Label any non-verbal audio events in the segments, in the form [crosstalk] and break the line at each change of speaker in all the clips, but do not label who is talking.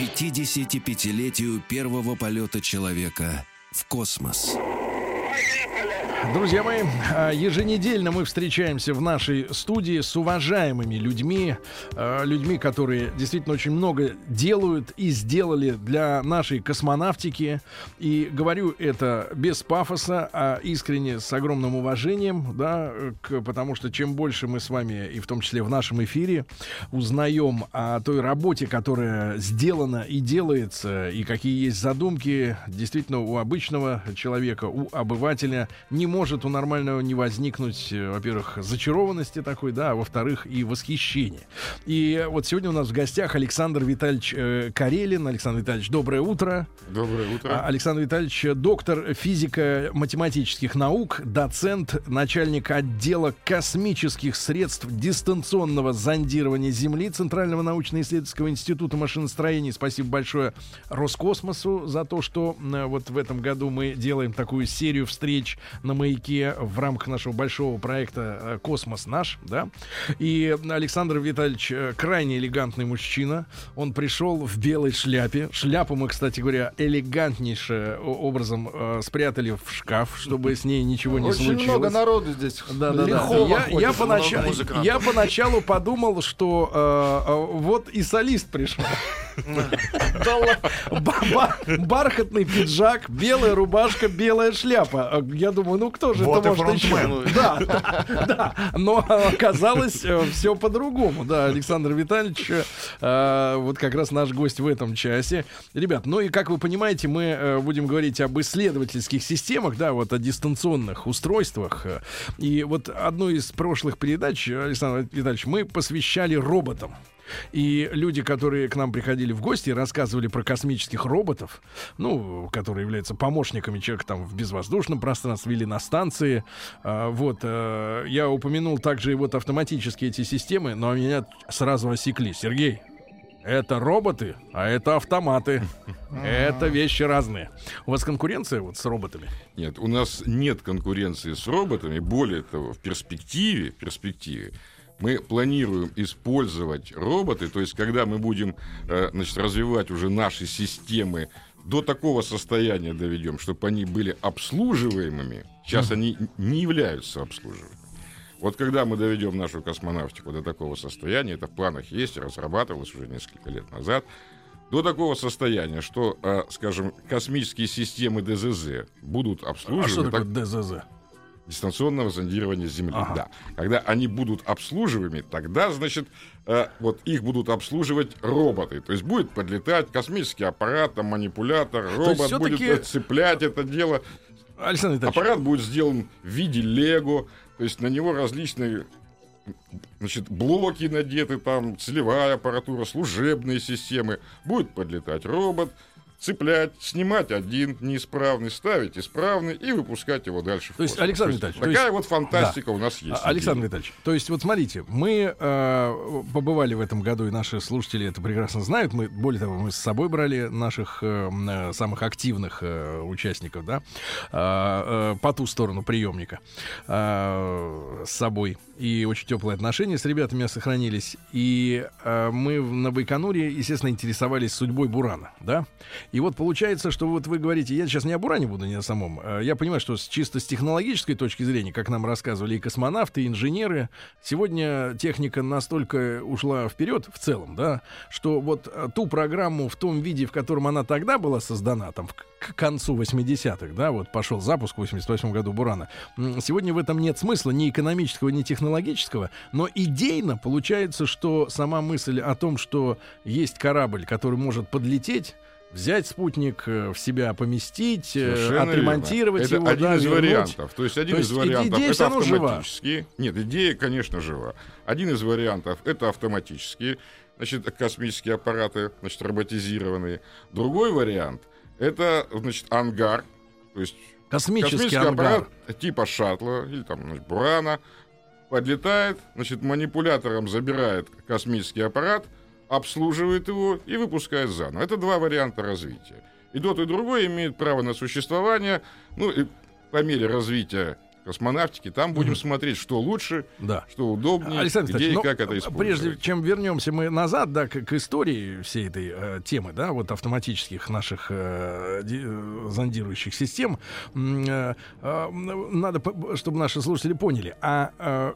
К 55-летию первого полета человека в космос.
Друзья мои, а, еженедельно мы встречаемся в нашей студии с уважаемыми людьми, а, людьми, которые действительно очень много делают и сделали для нашей космонавтики. И говорю это без пафоса, а искренне с огромным уважением, да, к, потому что чем больше мы с вами, и в том числе в нашем эфире, узнаем о той работе, которая сделана и делается, и какие есть задумки, действительно у обычного человека, у обывателя не может у нормального не возникнуть, э, во-первых, зачарованности такой, да, а во-вторых, и восхищения. И вот сегодня у нас в гостях Александр Витальевич э, Карелин. Александр Витальевич, доброе утро.
Доброе утро.
А, Александр Витальевич, доктор физико-математических наук, доцент, начальник отдела космических средств дистанционного зондирования Земли Центрального научно-исследовательского института машиностроения. Спасибо большое Роскосмосу за то, что э, вот в этом году мы делаем такую серию встреч на маяке в рамках нашего большого проекта э, «Космос наш», да. И Александр Витальевич э, крайне элегантный мужчина. Он пришел в белой шляпе. Шляпу мы, кстати говоря, элегантнейшим образом э, спрятали в шкаф, чтобы с ней ничего не
Очень
случилось.
много народу здесь.
Да, да, да. Я, я,
музыкантов.
я поначалу подумал, что э, э, вот и солист пришел. Ба- ба- Бархатный пиджак, белая рубашка, белая шляпа. Я думаю, ну кто же это может еще? Да, да. Но оказалось все по-другому. Да, Александр Витальевич, э, вот как раз наш гость в этом часе. Ребят, ну и как вы понимаете, мы э, будем говорить об исследовательских системах, да, вот о дистанционных устройствах. И вот одну из прошлых передач, Александр Витальевич, мы посвящали роботам. И люди, которые к нам приходили в гости, рассказывали про космических роботов, ну, которые являются помощниками человека там в безвоздушном пространстве или на станции. А, вот, э, я упомянул также и вот автоматические эти системы, но меня сразу осекли. Сергей, это роботы, а это автоматы. Это вещи разные. У вас конкуренция вот с роботами?
Нет, у нас нет конкуренции с роботами. Более того, в перспективе, в перспективе мы планируем использовать роботы, то есть когда мы будем э, значит, развивать уже наши системы до такого состояния доведем, чтобы они были обслуживаемыми. Сейчас они не являются обслуживаемыми. Вот когда мы доведем нашу космонавтику до такого состояния, это в планах есть, разрабатывалось уже несколько лет назад, до такого состояния, что, э, скажем, космические системы ДЗЗ будут
А
обслуживаемы.
что такое
так-
ДЗЗ?
Дистанционного зондирования Земли.
Ага.
Да. Когда они будут обслуживаемыми, тогда, значит, э, вот их будут обслуживать роботы. То есть будет подлетать космический аппарат, там, манипулятор, робот будет э, цеплять это дело.
Александр Витальевич,
Аппарат будет сделан в виде лего, то есть на него различные значит, блоки надеты, там целевая аппаратура, служебные системы. Будет подлетать робот, цеплять, снимать один неисправный, ставить исправный и выпускать его дальше в
То есть. Александр Витальевич,
такая
есть-
вот фантастика у нас есть.
А, Александр Витальевич, то есть вот смотрите, мы э, побывали в этом году, и наши слушатели это прекрасно знают. Мы, более того, мы с собой брали наших э, э, самых активных э, участников, да, э, э, по ту сторону приемника э, с собой. И очень теплые отношения с ребятами сохранились. И э, мы на Байконуре, естественно, интересовались судьбой Бурана, да. И вот получается, что вот вы говорите, я сейчас не о Буране буду, не о самом. Э, Я понимаю, что с, чисто с технологической точки зрения, как нам рассказывали и космонавты, и инженеры, сегодня техника настолько ушла вперед в целом, да, что вот э, ту программу в том виде, в котором она тогда была создана, там, к концу 80-х, да, вот пошел запуск в 88 году Бурана, сегодня в этом нет смысла ни экономического, ни технологического, но идейно получается, что сама мысль о том, что есть корабль, который может подлететь, взять спутник э, в себя поместить, э,
Совершенно
отремонтировать
верно.
его,
Это один
да,
из
вернуть.
вариантов. То есть один
То
из
есть
вариантов
идея
это
равно жива.
Нет, идея, конечно, жива. Один из вариантов это автоматические, значит, космические аппараты, значит, роботизированные. Другой вариант Это, значит, ангар, то есть
Космический,
космический
ангар.
аппарат типа шаттла или там значит, Бурана подлетает, значит, манипулятором забирает космический аппарат, обслуживает его и выпускает заново. Это два варианта развития. И тот, и другой имеет право на существование. Ну, и по мере развития космонавтики, там будем смотреть, что лучше,
Да.
что удобнее,
Александр
где и
ну,
как это использовать.
прежде чем вернемся мы назад, да, к, к истории всей этой э, темы, да, вот автоматических наших э, э, зондирующих систем, э, э, надо, чтобы наши слушатели поняли, а э,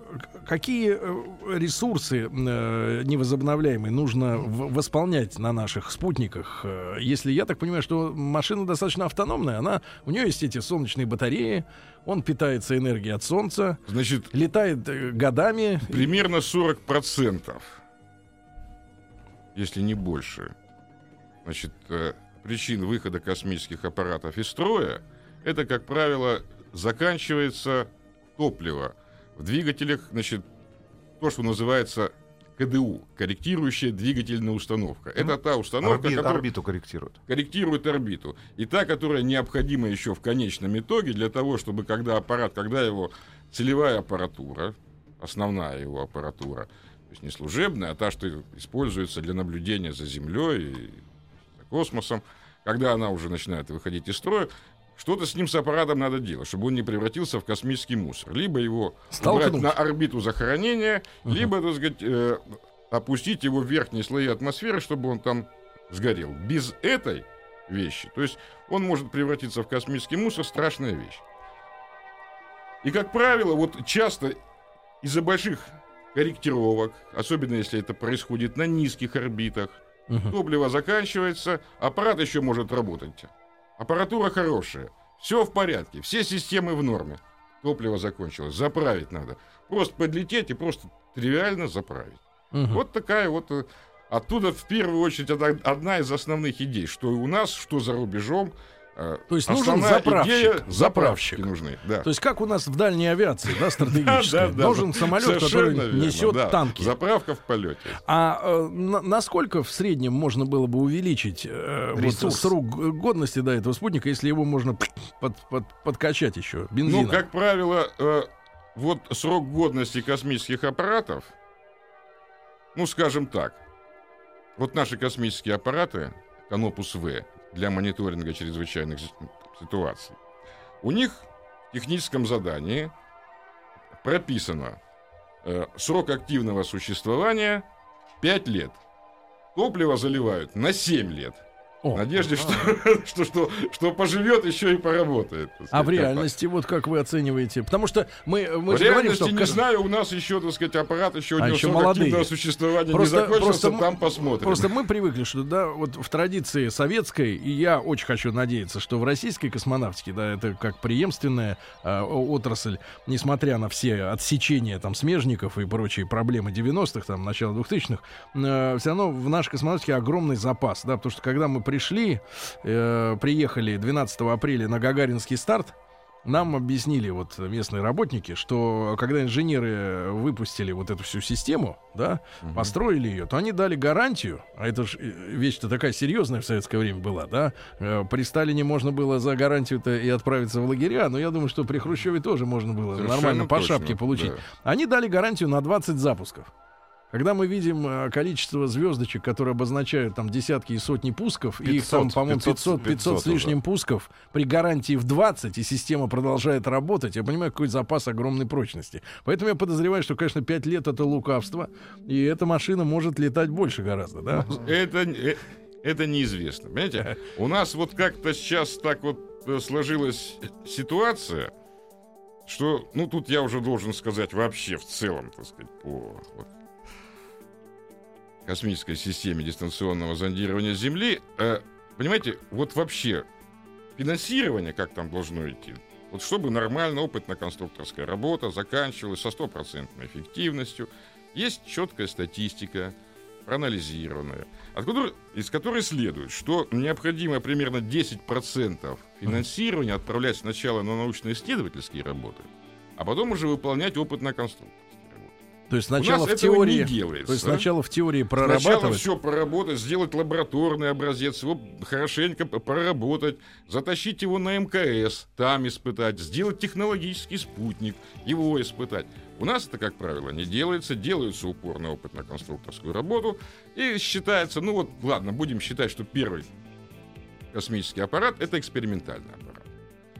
какие э, ресурсы э, невозобновляемые нужно в- восполнять на наших спутниках, э, если я так понимаю, что машина достаточно автономная, она, у нее есть эти солнечные батареи, он питается энергией от солнца,
Значит,
летает э, годами.
примерно 40%, если не больше, значит, э, причин выхода космических аппаратов из строя, это, как правило, заканчивается топливо в двигателях, значит, то, что называется КДУ, корректирующая двигательная установка. Это та установка,
Орби-
которая
орбиту корректирует.
корректирует орбиту. И та, которая необходима еще в конечном итоге для того, чтобы когда аппарат, когда его целевая аппаратура, основная его аппаратура, то есть не служебная, а та, что используется для наблюдения за Землей и космосом, когда она уже начинает выходить из строя, что-то с ним с аппаратом надо делать, чтобы он не превратился в космический мусор. Либо его
Столкнуть.
на орбиту захоронения, либо, так сказать, э, опустить его в верхние слои атмосферы, чтобы он там сгорел. Без этой вещи, то есть он может превратиться в космический мусор, страшная вещь. И, как правило, вот часто из-за больших корректировок, особенно если это происходит на низких орбитах,
Мгм.
топливо заканчивается, аппарат еще может работать. Аппаратура хорошая, все в порядке, все системы в норме. Топливо закончилось, заправить надо. Просто подлететь и просто тривиально заправить.
Мгм.
Вот такая вот... э, Оттуда в первую очередь одна из основных идей, что и у нас, что за рубежом. Э,
То есть нужен заправщик,
идея-
заправщик.
заправщики нужны, да.
То есть как у нас в дальней авиации, да, стратегической, должен самолет, который несет танки.
Заправка в полете.
А э, на- насколько в среднем можно было бы увеличить э, срок годности да, этого спутника, если его можно под- под- подкачать еще бензином?
Ну, как правило, вот срок годности космических аппаратов, ну, скажем так, вот наши космические аппараты, Канопус-В, для мониторинга чрезвычайных си- ситуаций, у них в техническом задании прописано э, срок активного существования 5 лет. Топливо заливают на 7 лет.
О,
надежде, что, [laughs] что, что, что поживет еще и поработает. так
а
сказать,
в реальности вот как вы оцениваете? Потому что мы, мы
в
же говорим,
реальности,
что
не знаю, у нас еще, так сказать, аппарат еще,
А еще молодые.
активного существования
Просто-
не закончился,
просто
там посмотрим.
Просто мы привыкли, что да, вот в традиции советской, и я очень хочу надеяться, что в российской космонавтике, да, это как преемственная о- отрасль, несмотря на все отсечения там смежников и прочие проблемы 90-х, там, начала 2000-х, все равно в нашей космонавтике огромный запас, да, потому что когда мы пришли, э, приехали 12 апреля на Гагаринский старт, нам объяснили вот местные работники, что когда инженеры выпустили вот эту всю систему, да, построили ее, то они дали гарантию, а это же вещь-то такая серьезная в советское время была, да, э, при Сталине можно было за гарантию-то и отправиться в лагеря, но я думаю, что при Хрущеве тоже можно было
Совершенно
нормально по
точно,
шапке получить.
да.
Они дали гарантию на 20 запусков. Когда мы видим э, количество звездочек, которые обозначают там десятки и сотни пусков, и их там,
500,
по-моему, 500,
500,
500 с
500
лишним пусков при гарантии в 20, и система продолжает работать, я понимаю, какой запас огромной прочности. Поэтому я подозреваю, что, конечно, 5 лет это лукавство, и эта машина может летать больше гораздо, да?
Это, э, это неизвестно. Понимаете, [laughs] у нас вот как-то сейчас так вот э, сложилась ситуация, что, ну, тут я уже должен сказать вообще в целом, так сказать, по вот, космической системе дистанционного зондирования Земли. Э, понимаете, вот вообще финансирование, как там должно идти, вот чтобы нормально опытно-конструкторская работа заканчивалась со стопроцентной эффективностью, есть четкая статистика, проанализированная, от которой- из которой следует, что необходимо примерно 10% финансирования отправлять сначала на научно-исследовательские работы, а потом уже выполнять опытно-конструкторские.
То есть сначала в теории,
не делается.
то есть сначала в теории прорабатывать.
Сначала все проработать, сделать лабораторный образец, его хорошенько проработать, затащить его на МКС, там испытать, сделать технологический спутник, его испытать. У нас это, как правило, не делается, делается опыт на конструкторскую работу, и считается, ну вот, ладно, будем считать, что первый космический аппарат это экспериментальный аппарат.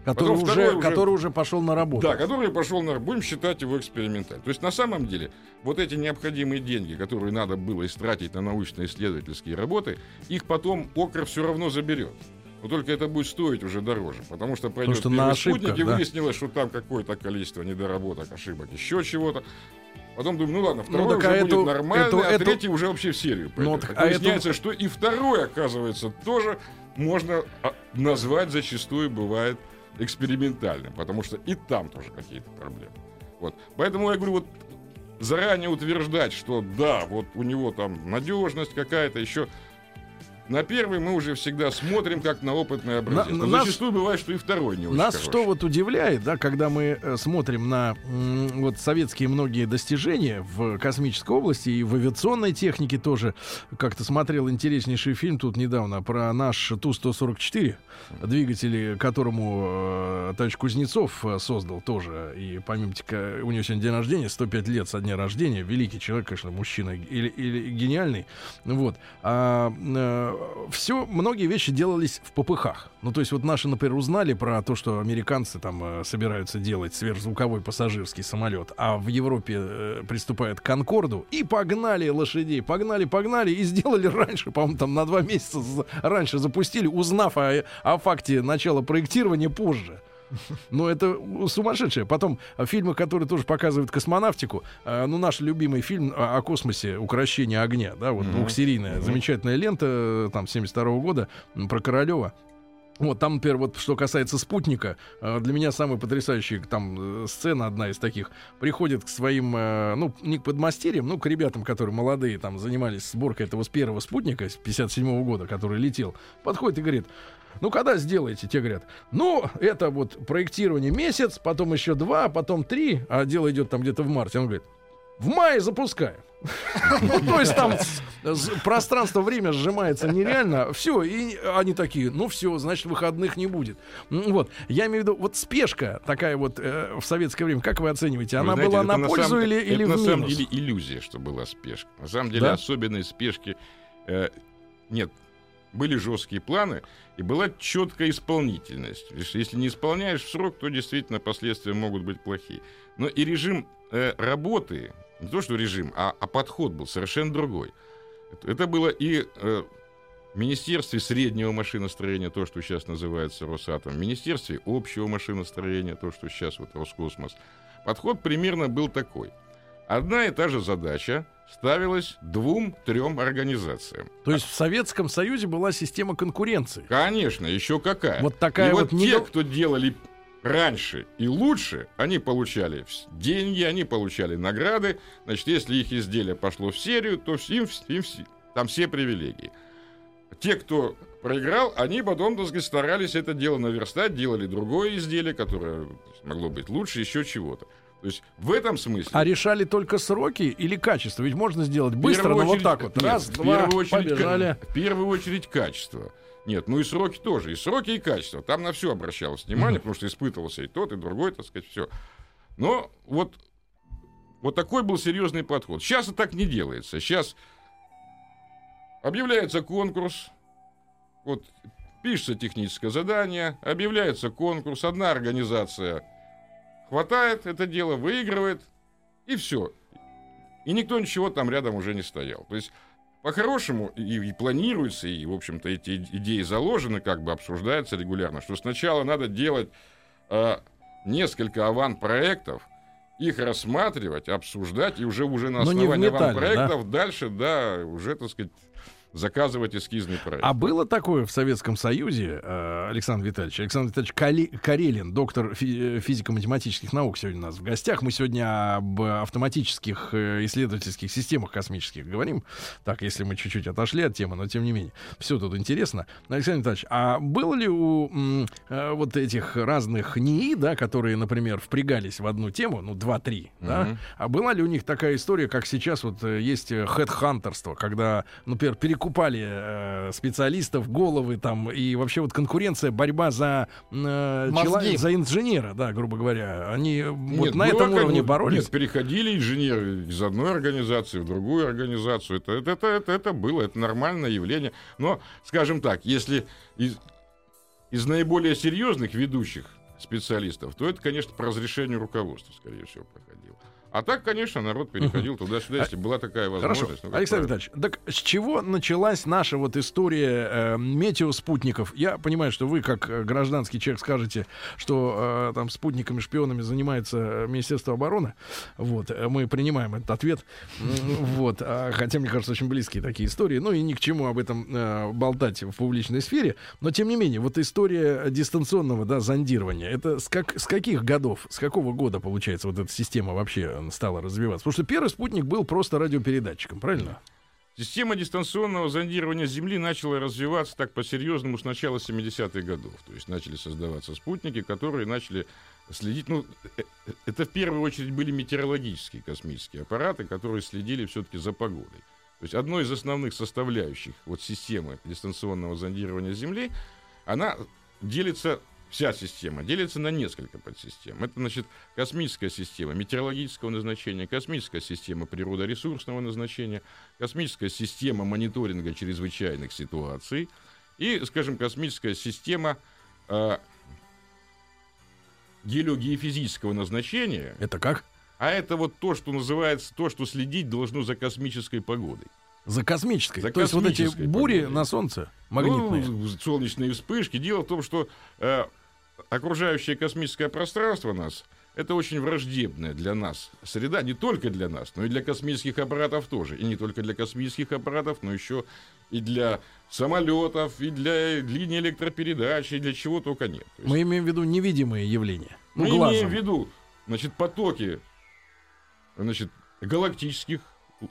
Который,
потом
уже,
уже-
который уже пошел на работу.
Да, который пошел на... Будем считать его экспериментальным. То есть, на самом деле, вот эти необходимые деньги, которые надо было истратить на научно-исследовательские работы, их потом Окр все равно заберет. Но только это будет стоить уже дороже, потому что пройдет
что
первый
на
спутник,
ошибках,
и
да.
выяснилось, что там какое-то количество недоработок, ошибок, еще чего-то. Потом думаю, ну ладно, второй
так
уже
а
будет
эту-
нормальный,
эту-
а
эту-
третий уже вообще в серию пойдет.
Ну,
Так
а эту-
выясняется, что и второй, оказывается, тоже можно а, назвать зачастую бывает экспериментальным, потому что и там тоже какие-то проблемы. Вот. Поэтому я говорю, вот заранее утверждать, что да, вот у него там надежность какая-то, еще на первый мы уже всегда смотрим как на опытный образец.
На-
Но
нас-
зачастую бывает, что и второй не очень
Нас
хороший.
что вот удивляет, да, когда мы э, смотрим на м, вот советские многие достижения в космической области и в авиационной технике тоже. Как-то смотрел интереснейший фильм тут недавно про наш Ту-144, двигатели которому э, товарищ Кузнецов э, создал тоже. И помимо тика, у него сегодня день рождения, 105 лет со дня рождения. Великий человек, конечно, мужчина или, или гениальный. Вот. А, все, многие вещи делались в попыхах. Ну, то есть вот наши, например, узнали про то, что американцы там э, собираются делать сверхзвуковой пассажирский самолет, а в Европе э, приступают к Конкорду, и погнали лошадей, погнали, погнали, и сделали раньше, по-моему, там на два месяца раньше запустили, узнав о, о факте начала проектирования позже. [laughs] Ну, это сумасшедшее. Потом э, фильмы, которые тоже показывают космонавтику. э, ну, наш любимый фильм о, о космосе «Укрощение огня», да, вот
Мгм.
двухсерийная, замечательная лента, э, там, 72 года, м, про Королева. Вот там, например, вот что касается спутника, э, для меня самая потрясающая там э, сцена одна из таких. Приходит к своим, э, ну, не к подмастерьям, ну, к ребятам, которые молодые, там, занимались сборкой этого с первого спутника с 57 года, который летел. Подходит и говорит, ну, когда сделаете? Те говорят, ну, это вот проектирование месяц, потом еще два, потом три, а дело идет там где-то в марте. Он говорит, в мае запускаем. Ну, то есть там с- пространство-время сжимается нереально. Все, и они такие, ну все, значит, выходных не будет. Вот, я имею в виду, вот спешка такая вот э, в советское время, как вы оцениваете?
Вы
Она
знаете,
была на пользу
самом-
или,
это
или
на самом
минус?
деле иллюзия, что была спешка. На самом деле
Да?
особенной спешки э, нет. Были жесткие планы и была четкая исполнительность. Если- Если не исполняешь в срок, то действительно последствия могут быть плохие. Но и режим э, работы, не то что режим, а, а подход был совершенно другой. Это, было и э, в Министерстве среднего машиностроения, то, что сейчас называется Росатом, в Министерстве общего машиностроения, то, что сейчас вот Роскосмос. Подход примерно был такой. Одна и та же задача ставилась двум-трем организациям.
То есть в Советском Союзе была система конкуренции.
Конечно, еще какая.
Вот такая
и
вот
вот
не
те, кто делали раньше и лучше, они получали деньги, они получали награды. Значит, если их изделие пошло в серию, то им, им там все привилегии. Те, кто проиграл, они потом, так сказать, старались это дело наверстать, делали другое изделие, которое могло быть лучше, еще чего-то. То есть в этом смысле...
А решали только сроки или качество? Ведь можно сделать быстро, но вот
очередь-
так вот.
нет,
Раз,
в
два,
первую очередь,
побежали.
В первую очередь качество. Нет, ну и сроки тоже. И сроки, и качество. Там на все обращалось внимание, потому что испытывался и тот, и другой, так сказать, все. Но вот, вот такой был серьезный подход. Сейчас это так не делается. Сейчас объявляется конкурс, вот пишется техническое задание, объявляется конкурс, одна организация хватает это дело, выигрывает, и все. И никто ничего там рядом уже не стоял. То есть, по-хорошему, и, и планируется, и, в общем-то, эти идеи заложены, как бы обсуждаются регулярно, что сначала надо делать э, несколько аван-проектов, их рассматривать, обсуждать, и уже, уже на основании
металле,
аван-проектов дальше, да, уже, так сказать, заказывать эскизный проект.
А было такое в Советском Союзе, э, Александр Витальевич? Александр Витальевич Кали- Карелин, доктор фи- э, физико-математических наук, сегодня у нас в гостях. Мы сегодня об автоматических э, исследовательских системах космических говорим. Так, если мы чуть-чуть отошли от темы, но тем не менее. Все тут интересно. Александр Витальевич, а было ли у м, вот этих разных НИИ, да, которые, например, впрягались в одну тему, ну, два-три, да,
Мгм.
а была ли у них такая история, как сейчас вот есть хедхантерство, когда, например, перекупали э, специалистов, головы там, и вообще вот конкуренция, борьба за, э,
Мозги.
чело- за инженера, да, грубо говоря, они э, вот
Нет,
на
было
этом
как
уровне боролись?
Нет, переходили инженеры из одной организации в другую организацию. Это, это, это, это, это было, это нормальное явление. Но, скажем так, если из, из наиболее серьезных ведущих специалистов, то это, конечно, по разрешению руководства, скорее всего, проходило. А так, конечно, народ переходил туда-сюда, если была такая
Хорошо.
возможность. Ну, как
Александр. Витальевич, так с чего началась наша вот история э, метеоспутников? Я понимаю, что вы, как э, гражданский человек, скажете, что э, там спутниками, шпионами занимается э, Министерство обороны. Вот, э, мы принимаем этот ответ. Вот, а, хотя, мне кажется, очень близкие такие истории. Ну и ни к чему об этом э, болтать в публичной сфере. Но, тем не менее, вот история дистанционного, да, зондирования, это с, как, с каких годов, с какого года, получается, вот эта система вообще стала развиваться? Потому что первый спутник был просто радиопередатчиком, правильно?
Система дистанционного зондирования Земли начала развиваться так по-серьезному с начала 70-х годов. То есть начали создаваться спутники, которые начали следить. Ну, э, э, это в первую очередь были метеорологические космические аппараты, которые следили все-таки за погодой. То есть одной из основных составляющих вот системы дистанционного зондирования Земли, она делится вся система делится на несколько подсистем. Это, значит, космическая система метеорологического назначения, космическая система природоресурсного назначения, космическая система мониторинга чрезвычайных ситуаций и, скажем, космическая система э, геологии-физического назначения.
Это как?
А это вот то, что называется, то, что следить должно за космической погодой.
За космической.
За
То есть вот эти
космической
бури
погодой.
на Солнце магнитные.
Ну, солнечные вспышки. Дело в том, что э, окружающее космическое пространство нас это очень враждебная для нас среда, не только для нас, но и для космических аппаратов тоже. И не только для космических аппаратов, но еще и для самолетов, и для линий электропередачи, и для чего только нет. То есть
Мы имеем в виду невидимые явления. Ну,
мы
глазом.
имеем в виду, значит, потоки, значит, галактических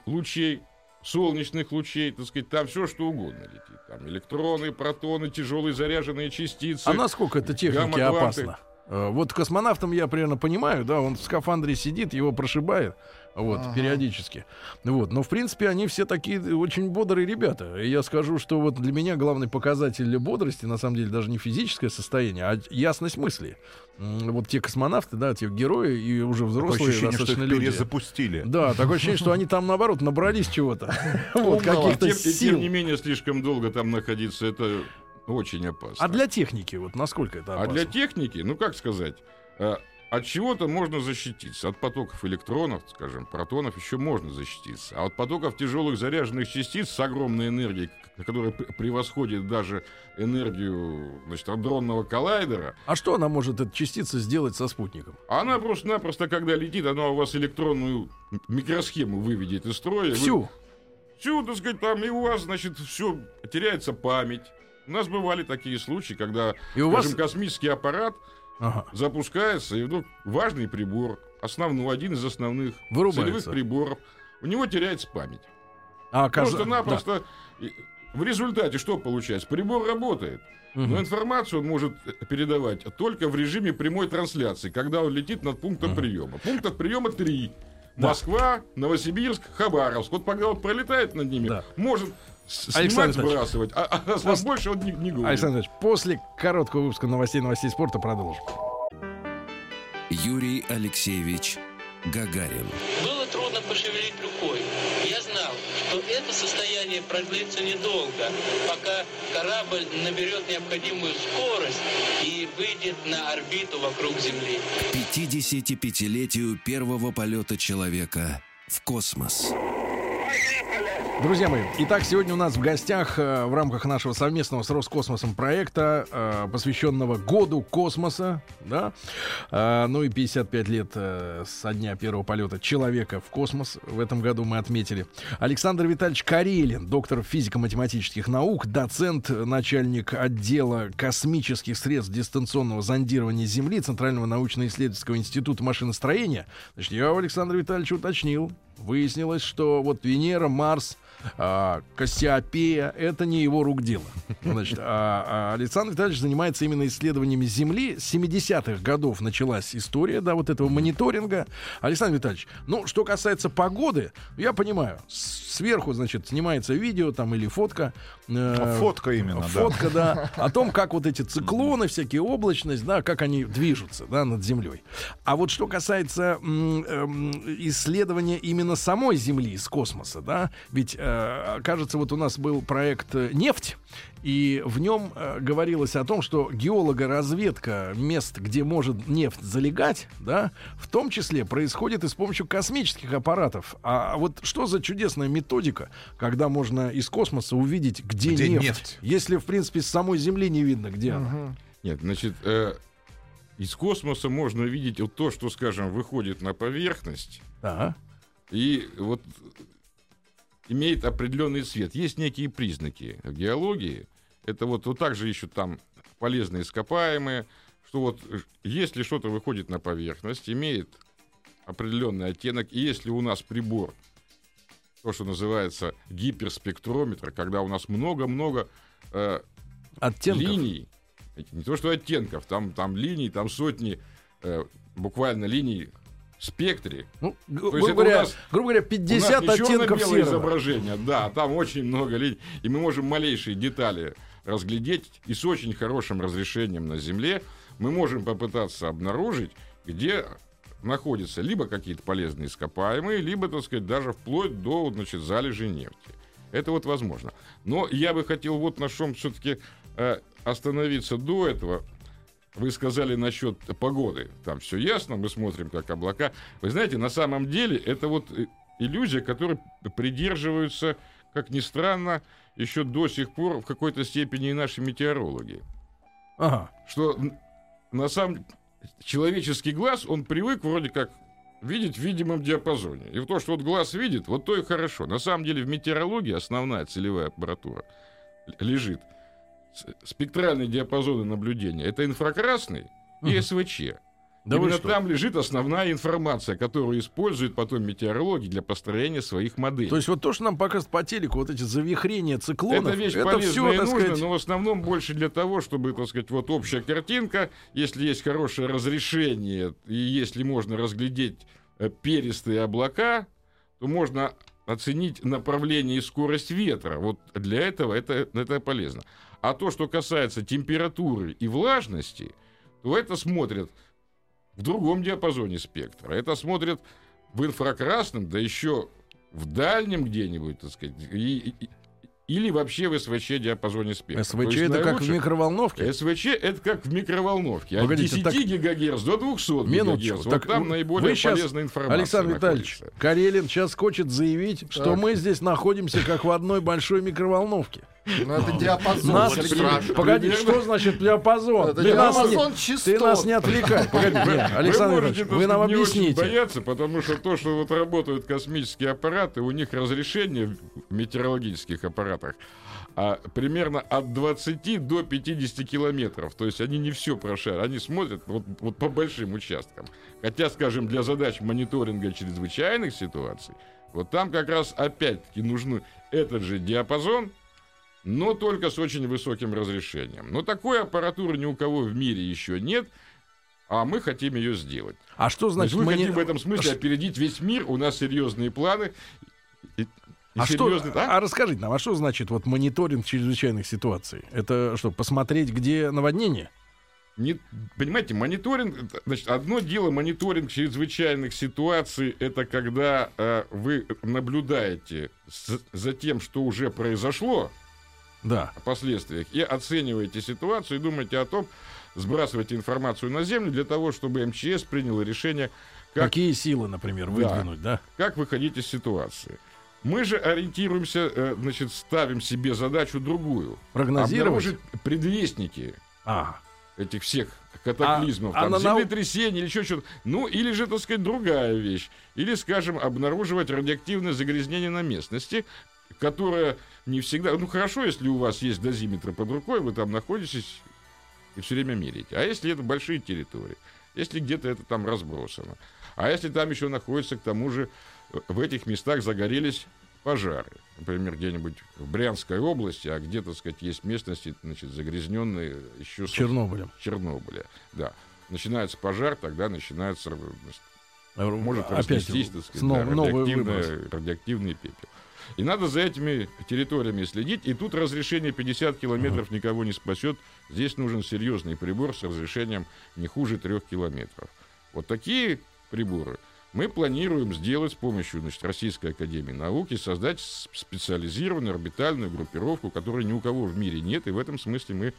лучей, солнечных лучей, так сказать, там все что угодно летит. Там электроны, протоны, тяжелые заряженные частицы.
А насколько это техники опасно? Э, Вот космонавтом я примерно понимаю, да, он в скафандре сидит, его прошибает, вот,
Ага.
периодически. Вот, но в принципе они все такие очень бодрые ребята. И я скажу, что вот для меня главный показатель бодрости, на самом деле, даже не физическое состояние, а ясность мысли. Вот те космонавты, да, те герои и уже
Такое
взрослые
ощущение, что
достаточно
их
люди.
перезапустили.
Да, такое ощущение, что они там, наоборот, набрались чего-то. [laughs] Вот, каких-то сил.
тем не менее, слишком долго там находиться, это очень опасно.
А для техники, вот насколько это
А
опасно?
для техники, ну как сказать, э, от чего-то можно защититься. От потоков электронов, скажем, протонов еще можно защититься. А от потоков тяжелых заряженных частиц с огромной энергией, которая превосходит даже энергию значит, адронного коллайдера,
А что она может, эта частица, сделать со спутником?
она просто-напросто, когда летит, она у вас электронную микросхему выведет из строя. Вы-
Всю.
Всю, так сказать, там, и у вас, значит, все, теряется память. У нас бывали такие случаи, когда,
И у вас...
скажем, космический аппарат
Ага.
запускается, и вдруг важный прибор, основной, один из основных
Вырубается.
целевых приборов, у него теряется память.
А, оказ-
Просто-напросто и в результате что получается? Прибор работает,
да.
но информацию он может э, передавать только в режиме прямой трансляции, когда он летит над пунктом
Мгм.
приема. Пунктов приема три.
Да.
Москва, Новосибирск, Хабаровск. Вот когда он пролетает над ними,
Да.
может
Александр
сбрасывать, а, а, а
после-
больше он не, не говорит.
Александр Ильич, после короткого выпуска новостей новостей спорта продолжим.
Юрий Алексеевич Гагарин.
Было трудно пошевелить рукой. Я знал, что это состояние продлится недолго, пока корабль наберет необходимую скорость и выйдет на орбиту вокруг Земли.
К 55-летию первого полета человека в космос.
Друзья мои, итак, сегодня у нас в гостях э, в рамках нашего совместного с Роскосмосом проекта, э, посвященного году космоса, да, э, ну и 55 лет со дня первого полета человека в космос в этом году мы отметили. Александр Витальевич Карелин, доктор физико-математических наук, доцент, начальник отдела космических средств дистанционного зондирования Земли Центрального научно-исследовательского института машиностроения. Значит, я у Александра Витальевича уточнил, выяснилось, что вот Венера, Марс, а, Кассиопея — это не его рук дело. Значит, а, а Александр Витальевич занимается именно исследованиями Земли. С 70-х годов началась история, да, вот этого мониторинга. Александр Витальевич, ну, что касается погоды, я понимаю, сверху, значит, снимается видео там или фотка.
Э, фотка именно,
Фотка, да. да, о том, как вот эти [laughs] циклоны, всякие облачность, да, как они движутся, да, над Землей. А вот что касается м- м- исследования именно самой Земли из космоса, да, ведь э, Э, кажется, вот у нас был проект э, «Нефть», и в нем э, говорилось о том, что геологоразведка мест, где может нефть залегать, да, в том числе происходит и с помощью космических аппаратов. А вот что за чудесная методика, когда можно из космоса увидеть, где, где нефть, нефть, если, в принципе, с самой Земли не видно, где угу. она?
Нет, значит, э, из космоса можно видеть вот то, что, скажем, выходит на поверхность.
Ага.
И вот имеет определенный цвет. Есть некие признаки в геологии. Это вот, вот также ищут там полезные ископаемые, что вот если что-то выходит на поверхность, имеет определенный оттенок, и если у нас прибор, то, что называется гиперспектрометр, когда у нас много-много э, линий, не то что оттенков, там, там линий, там сотни, э, буквально линий спектре.
Ну, грубо, говоря, нас, грубо говоря, 50 у нас оттенков серого.
изображения, да, там очень много линий, и мы можем малейшие детали разглядеть, и с очень хорошим разрешением на Земле мы можем попытаться обнаружить, где находятся либо какие-то полезные ископаемые, либо, так сказать, даже вплоть до, значит, залежи нефти. Это вот возможно. Но я бы хотел вот на чем все-таки э, остановиться до этого. Вы сказали насчет погоды. Там все ясно, мы смотрим, как облака. Вы знаете, на самом деле это вот э, иллюзия, которой придерживаются, как ни странно, еще до сих пор в какой-то степени и наши метеорологи.
Ага.
Что на самом человеческий глаз, он привык вроде как видеть в видимом диапазоне. И то, что вот глаз видит, вот то и хорошо. На самом деле в метеорологии основная целевая аппаратура лежит – спектральные диапазоны наблюдения. Это инфракрасный и СВЧ. Да Именно там лежит основная информация, которую используют потом метеорологи для построения своих моделей.
То есть вот то, что нам показывают по телеку, вот эти завихрения циклонов,
это вещь это все, и нужная, сказать... но в основном больше для того, чтобы, так сказать, вот общая картинка, если есть хорошее разрешение и если можно разглядеть э, перистые облака, то можно оценить направление и скорость ветра. Вот для этого это, это полезно. А то, что касается температуры и влажности, то это смотрят в другом диапазоне спектра. Это смотрят в инфракрасном, да еще в дальнем где-нибудь, так сказать, и, и, или вообще в СВЧ диапазоне спектра.
СВЧ это как в микроволновке?
СВЧ это как в микроволновке. Погодите, От 10 так... ГГц до 200
Минуточку,
ГГц. Вот так там наиболее сейчас, полезная информация
Александр Витальевич, Карелин сейчас хочет заявить, так. что мы здесь находимся как в одной большой микроволновке.
Ну, это диапазон.
Нас, погоди, что значит диапазон?
Это ты диапазон нас
не, Ты нас не отвлекай. Погоди, нет, Александр вы, можете, вы нам не объясните.
Очень бояться, потому что то, что вот работают космические аппараты, у них разрешение в метеорологических аппаратах а, примерно от 20 до 50 километров. То есть они не все прошарят, они смотрят вот, вот по большим участкам. Хотя, скажем, для задач мониторинга чрезвычайных ситуаций, вот там как раз опять-таки нужны этот же диапазон, но только с очень высоким разрешением. Но такой аппаратуры ни у кого в мире еще нет, а мы хотим ее сделать.
А что значит?
мы хотим не... в этом смысле опередить весь мир, у нас серьезные планы.
И, и а, серьезный, что, да? а расскажите нам, а что значит вот мониторинг чрезвычайных ситуаций? Это что, посмотреть, где наводнение?
Не, понимаете, мониторинг, значит, одно дело мониторинг чрезвычайных ситуаций, это когда э, вы наблюдаете с, за тем, что уже произошло,
да.
о последствиях, и оцениваете ситуацию, и думаете о том, сбрасываете информацию на землю для того, чтобы МЧС приняло решение,
как, какие силы, например, выдвинуть, да, да?
Как выходить из ситуации. Мы же ориентируемся, э, значит, ставим себе задачу другую.
Прогнозировать?
Обнаружить предвестники
А,
этих всех катаклизмов,
А- а
там,
на нау-
землетрясений или еще что-то. Ну, или же, так сказать, другая вещь. Или, скажем, обнаруживать радиоактивное загрязнение на местности, которое не всегда... Ну, хорошо, если у вас есть дозиметр под рукой, вы там находитесь и все время меряете. А если это большие территории? Если где-то это там разбросано? А если там еще находится, к тому же, в этих местах загорелись пожары. Например, где-нибудь в Брянской области, а где, так сказать, есть местности, значит, загрязненные еще
Чернобылем.
Чернобыля. Да. Начинается пожар, тогда начинается может
Опять
разнестись, так сказать,
снова
да,
выброс.
радиоактивный пепел. И надо за этими территориями следить. И тут разрешение 50 километров никого не спасет. Здесь нужен серьезный прибор с разрешением не хуже трех километров. Вот такие приборы мы планируем сделать с помощью значит, Российской Академии Науки, создать специализированную орбитальную группировку, которой ни у кол в мире нет. И в этом смысле мы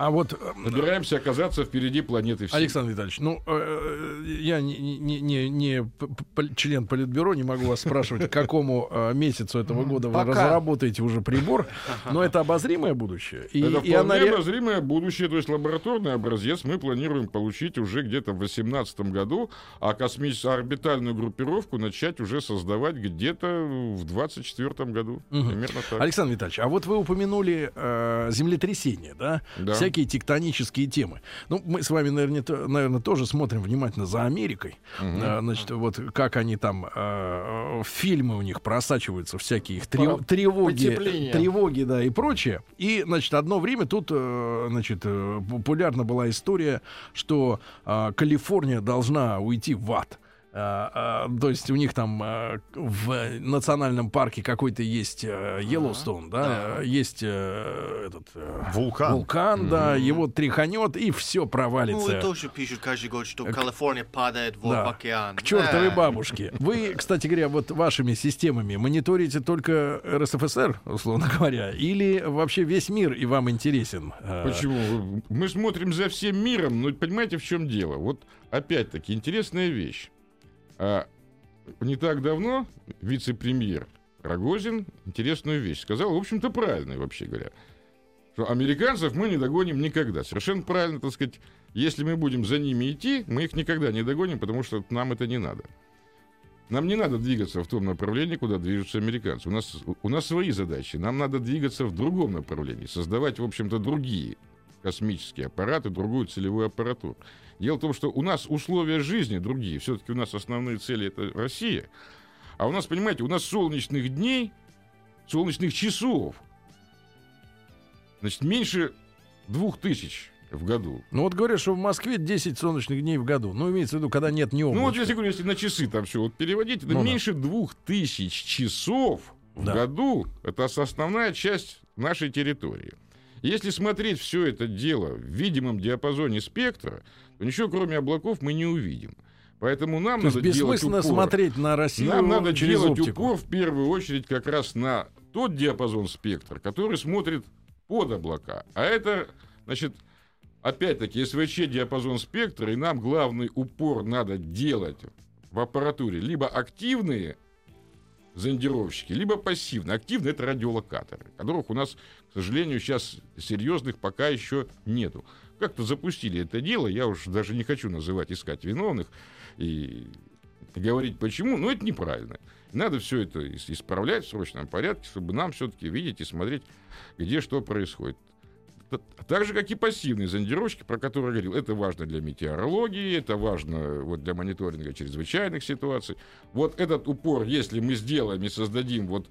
А вот э,
собираемся оказаться впереди планеты всей.
Александр Витальевич, ну, э, я не, не, не, не член Политбюро, не могу вас спрашивать, к какому э, месяцу этого года вы разработаете уже прибор, но это обозримое будущее. И,
Это
и она
вполне обозримое будущее, то есть лабораторный образец мы планируем получить уже где-то в 2018 году, а космическую орбитальную группировку начать уже создавать где-то в 2024 году. Примерно так.
Александр Витальевич, а вот вы упомянули э, землетрясения, да?
Да.
Всякие тектонические темы. Ну, мы с вами, наверное, наверное тоже смотрим внимательно за Америкой. Э, значит, вот как они там, э, фильмы у них просачиваются, всякие их трев-
Про
тревоги,
потепление.
тревоги, да, и прочее. И, значит, одно время тут, э, значит, э, популярна была история, что э, Калифорния должна уйти в ад. А, а, то есть у них там а, в национальном парке какой-то есть э, Йеллоустоун, да, есть э, этот э,
Вулкан.
вулкан, да, его тряханет и все
Ну,
провалится.
и тоже пишут каждый год, что Калифорния падает в
Да.
океан.
К чертовой бабушке. Вы, кстати говоря, вот вашими системами мониторите только РСФСР, условно говоря, или вообще весь мир и вам интересен? э,
Почему? Мы смотрим за всем миром, но понимаете, в чем дело? Вот опять-таки интересная вещь. А, не так давно вице-премьер Рогозин интересную вещь сказал, в общем-то, правильную, вообще говоря. Что американцев мы не догоним никогда. Совершенно правильно, так сказать, если мы будем за ними идти, мы их никогда не догоним, потому что нам это не надо. Нам не надо двигаться в том направлении, куда движутся американцы. У нас, у нас свои задачи. Нам надо двигаться в другом направлении, создавать, в общем-то, другие космические аппараты, другую целевую аппаратуру. Дело в том, что у нас условия жизни другие. Все-таки у нас основные цели это Россия. А у нас, понимаете, у нас солнечных дней, солнечных часов, значит, меньше двух тысяч в году.
Ну вот говорят, что в Москве 10 солнечных дней в году. Ну, имеется в виду, когда нет ни
Ну вот
облачка.
если, говорю, если на часы там все вот переводить, это
Ну да.
меньше двух тысяч часов в
Да.
году. Это ос- основная часть нашей территории. Если смотреть все это дело в видимом диапазоне спектра, то ничего кроме облаков мы не увидим. Поэтому нам
То
надо делать
бессмысленно
упор.
смотреть на Россию
Нам надо
через
делать
оптику.
упор в первую очередь как раз на тот диапазон спектра, который смотрит под облака. А это, значит, опять-таки СВЧ диапазон спектра, и нам главный упор надо делать в аппаратуре либо активные зондировщики, либо пассивные. Активные это радиолокаторы, которых у нас, к сожалению, сейчас серьезных пока еще нету. Как-то запустили это дело, я уж даже не хочу называть, искать виновных и говорить почему, но это неправильно. Надо все это ис- исправлять в срочном порядке, чтобы нам все-таки видеть и смотреть, где что происходит. Так же, как и пассивные зондировщики, про которые я говорил, это важно для метеорологии, это важно вот, для мониторинга чрезвычайных ситуаций. Вот этот упор, если мы сделаем и создадим вот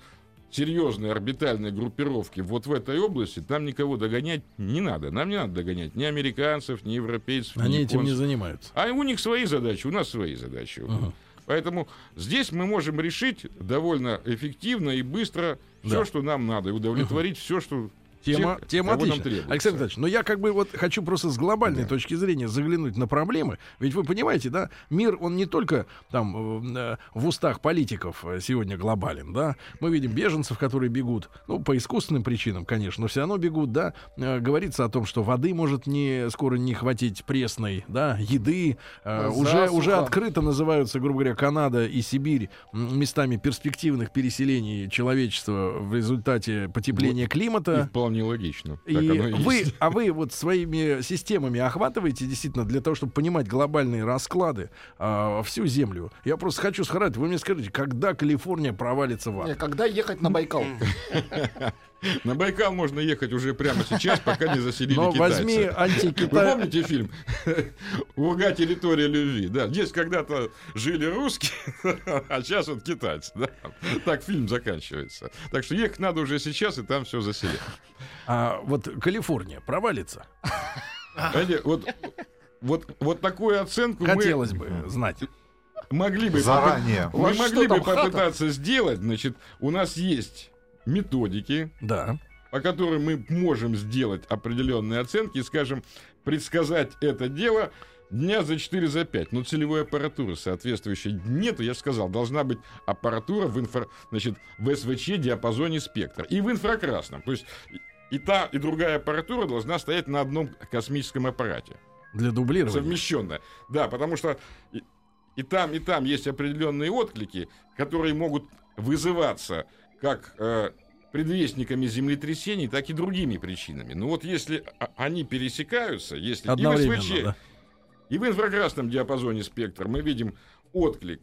серьезные орбитальные группировки вот в этой области, нам никого догонять не надо. Нам не надо догонять ни американцев, ни европейцев, ни
Они этим не занимаются.
А у них свои задачи, у нас свои задачи.
Ага.
Поэтому здесь мы можем решить довольно эффективно и быстро все,
Да.
что нам надо, и удовлетворить все, что
Тема,
тех,
тема отличная.
требуется.
Александр Витальевич, но я как бы вот хочу просто с глобальной
Да.
точки зрения заглянуть на проблемы. Ведь вы понимаете, да, мир, он не только там э, в устах политиков э, сегодня глобален, да. Мы видим беженцев, которые бегут, ну, по искусственным причинам, конечно, но все равно бегут, да. Э, говорится о том, что воды может не, скоро не хватить пресной, да, еды. Э, уже,
Засуха.
уже открыто называются, грубо говоря, Канада и Сибирь местами перспективных переселений человечества в результате потепления
И
климата.
Вполне логично. Так
И
оно и
вы,
есть.
а вы вот своими системами охватываете действительно для того, чтобы понимать глобальные расклады а, всю Землю. Я просто хочу схарать. Вы мне скажите, когда Калифорния провалится в ад?
Не, когда ехать на Байкал? [laughs] [laughs]
На Байкал можно ехать уже прямо сейчас, пока не заселили
Но
китайцы.
возьми
Вы
антикитай.
помните фильм [laughs] «Луга. Территория любви»? Да, здесь когда-то жили русские, [laughs] а сейчас вот китайцы. Да? Так фильм заканчивается. Так что ехать надо уже сейчас, и там все заселят.
А, вот Калифорния провалится.
Знаете, вот, вот, вот такую оценку
Хотелось
мы
бы знать.
могли бы,
Заранее.
мы могли бы
хата?
попытаться сделать. Значит, у нас есть методики,
Да.
по которым мы можем сделать определенные оценки и, скажем, предсказать это дело дня за 4 за 5. Но целевой аппаратуры соответствующей нету, я же сказал, должна быть аппаратура в, инфра... Значит, в СВЧ диапазоне спектра и в инфракрасном. То есть и та, и другая аппаратура должна стоять на одном космическом аппарате
Для дублирования.
совмещенная. Да, потому что и, и там, и там есть определенные отклики, которые могут вызываться как э, предвестниками землетрясений, так и другими причинами. Но вот если они пересекаются, если и в СВЧ,
да.
и в инфракрасном диапазоне спектра мы видим отклик,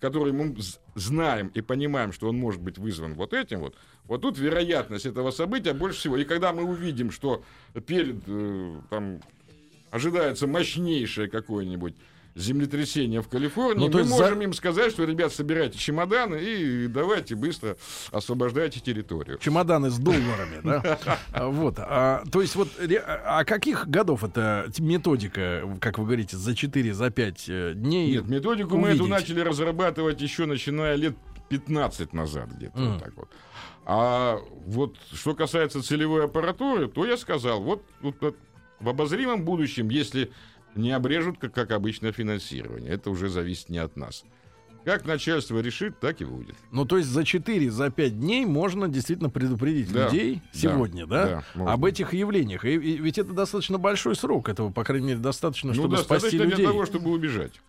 который мы знаем и понимаем, что он может быть вызван вот этим вот, вот тут вероятность этого события больше всего. И когда мы увидим, что перед э, там ожидается мощнейшее какое-нибудь землетрясение в Калифорнии,
Ну, то
мы
есть
можем
за-
им сказать, что, ребят, собирайте чемоданы и давайте быстро освобождайте территорию.
Чемоданы с долларами, да? [laughs] Вот. а, то есть вот, а каких годов эта методика, как вы говорите, за 4, за 5 дней?
Нет, методику мы эту начали разрабатывать еще начиная лет 15 назад где-то. Вот так вот. А вот что касается целевой аппаратуры, то я сказал, вот, вот в обозримом будущем, если не обрежут, как, как обычно, финансирование, это уже зависит не от нас. Как начальство решит, так и будет.
Ну, то есть за 4, за 5 дней можно действительно предупредить
Да,
людей
да,
сегодня, да,
да, можно.
об этих явлениях. И, и ведь это достаточно большой срок. Этого, по крайней мере, достаточно,
ну,
чтобы спасти
достаточно
людей.
для того, чтобы убежать.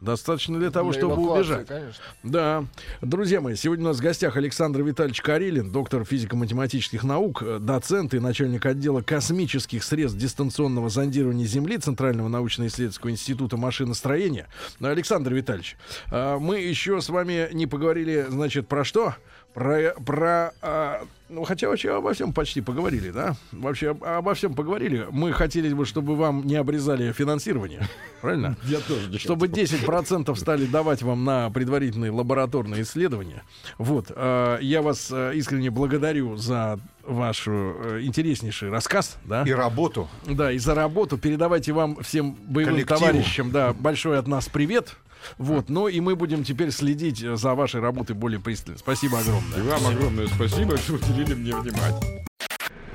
Достаточно для того,
Для
чтобы убежать.
конечно.
Да. Друзья мои, сегодня у нас в гостях Александр Витальевич Карелин, доктор физико-математических наук, э, доцент и начальник отдела космических средств дистанционного зондирования Земли Центрального научно-исследовательского института машиностроения. Александр Витальевич, э, мы еще с вами не поговорили, значит, про что? Про, про а, ну, хотя вообще обо всем почти поговорили, да? Вообще об- обо всем поговорили. Мы хотели бы, чтобы вам не обрезали финансирование. [laughs] Правильно?
Я тоже
чтобы 10% стали давать вам на предварительные лабораторные исследования. Вот, э, я вас э, искренне благодарю за ваш э, интереснейший рассказ, да,
И работу.
да, и за работу. Передавайте вам всем боевым
Коллективу.
товарищам, да, большой от нас привет. Вот, ну и мы будем теперь следить э, за вашей работой более пристально. Спасибо
И
огромное.
вам огромное спасибо, что уделили мне внимание.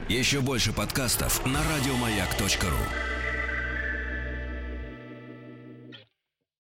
Еще больше подкастов на радиомаяк.ру.